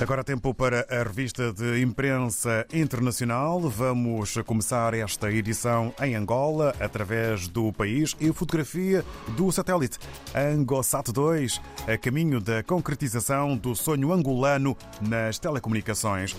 Agora tempo para a revista de imprensa internacional. Vamos começar esta edição em Angola através do país e fotografia do satélite Angosat 2, a caminho da concretização do sonho angolano nas telecomunicações.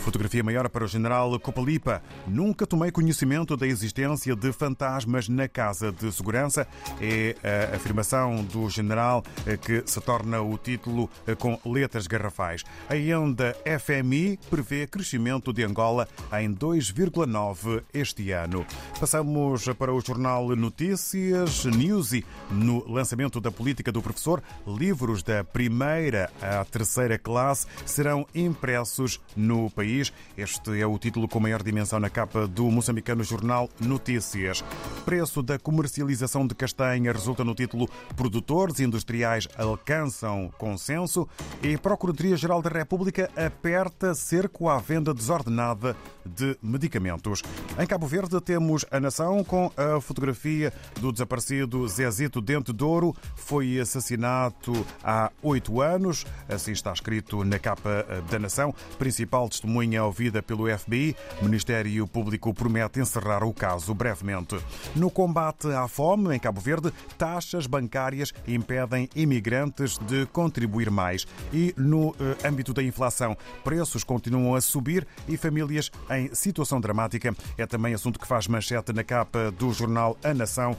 Fotografia maior para o general Copalipa. Nunca tomei conhecimento da existência de fantasmas na Casa de Segurança. É a afirmação do general que se torna o título com letras garrafais. A enda FMI prevê crescimento de Angola em 2,9 este ano. Passamos para o jornal Notícias Newsy. No lançamento da política do professor, livros da primeira à terceira classe serão impressos no país país. Este é o título com maior dimensão na capa do moçambicano jornal Notícias. Preço da comercialização de castanha resulta no título Produtores industriais alcançam consenso e Procuradoria-Geral da República aperta cerco à venda desordenada de medicamentos. Em Cabo Verde temos a nação com a fotografia do desaparecido Zezito Dente Douro. Foi assassinato há oito anos. Assim está escrito na capa da nação. Principal testemunho testemunha ouvida pelo FBI. O Ministério Público promete encerrar o caso brevemente. No combate à fome em Cabo Verde, taxas bancárias impedem imigrantes de contribuir mais. E no eh, âmbito da inflação, preços continuam a subir e famílias em situação dramática. É também assunto que faz manchete na capa do jornal A Nação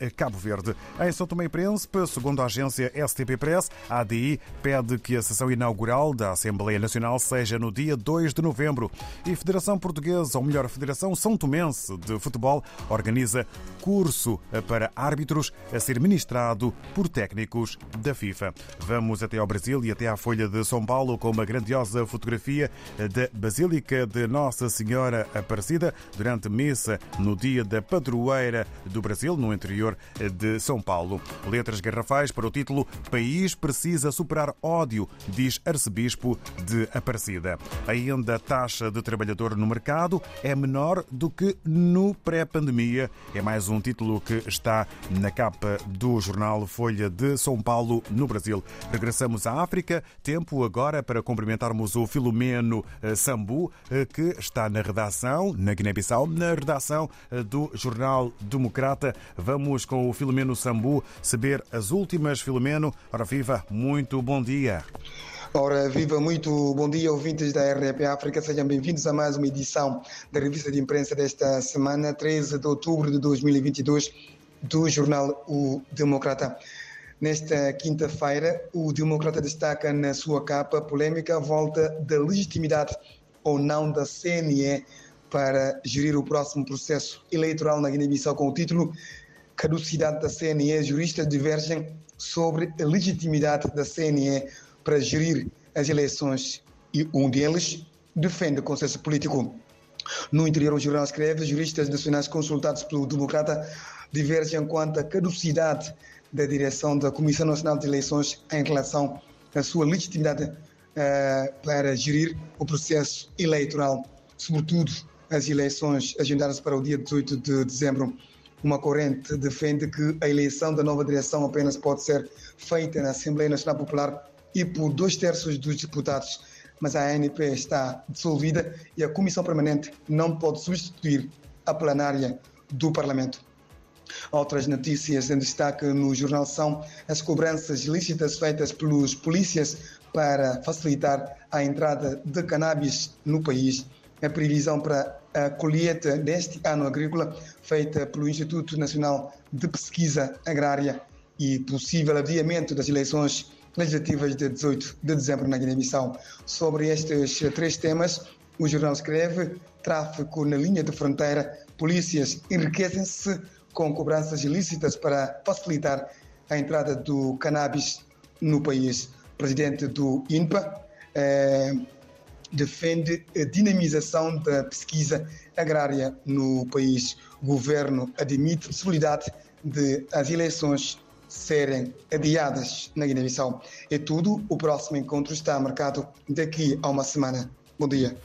em Cabo Verde. Em São Tomé e Príncipe, segundo a agência STP Press, a ADI pede que a sessão inaugural da Assembleia Nacional seja no dia 2 de de novembro. E Federação Portuguesa, ou melhor, Federação São Tomense de Futebol, organiza curso para árbitros a ser ministrado por técnicos da FIFA. Vamos até ao Brasil e até à Folha de São Paulo com uma grandiosa fotografia da Basílica de Nossa Senhora Aparecida durante missa no dia da padroeira do Brasil, no interior de São Paulo. Letras garrafais para o título País precisa superar ódio, diz arcebispo de Aparecida. Ainda da taxa de trabalhador no mercado é menor do que no pré-pandemia. É mais um título que está na capa do jornal Folha de São Paulo, no Brasil. Regressamos à África. Tempo agora para cumprimentarmos o Filomeno eh, Sambu, eh, que está na redação, na Guiné-Bissau, na redação eh, do Jornal Democrata. Vamos com o Filomeno Sambu saber as últimas. Filomeno, ora viva, muito bom dia. Ora, viva muito bom dia, ouvintes da RDP África. Sejam bem-vindos a mais uma edição da revista de imprensa desta semana, 13 de outubro de 2022, do jornal O Democrata. Nesta quinta-feira, o Democrata destaca na sua capa polêmica a volta da legitimidade ou não da CNE para gerir o próximo processo eleitoral na Guiné-Bissau com o título Caducidade da CNE. Juristas divergem sobre a legitimidade da CNE para gerir as eleições e um deles defende o consenso político. No interior, o jornal escreve: juristas nacionais consultados pelo Democrata divergem quanto à caducidade da direção da Comissão Nacional de Eleições em relação à sua legitimidade uh, para gerir o processo eleitoral, sobretudo as eleições agendadas para o dia 18 de dezembro. Uma corrente defende que a eleição da nova direção apenas pode ser feita na Assembleia Nacional Popular e por dois terços dos deputados, mas a ANP está dissolvida e a Comissão Permanente não pode substituir a plenária do Parlamento. Outras notícias em destaque no jornal são as cobranças ilícitas feitas pelos polícias para facilitar a entrada de cannabis no país. A previsão para a colheita deste ano agrícola, feita pelo Instituto Nacional de Pesquisa Agrária e possível adiamento das eleições legislativas de 18 de dezembro na Guiné-Bissau. Sobre estes três temas, o jornal escreve: tráfico na linha de fronteira, polícias enriquecem-se com cobranças ilícitas para facilitar a entrada do cannabis no país. O presidente do INPA eh, defende a dinamização da pesquisa agrária no país. O governo admite possibilidade de as eleições serem adiadas na Guiné-Bissau. É tudo. O próximo encontro está marcado daqui a uma semana. Bom dia.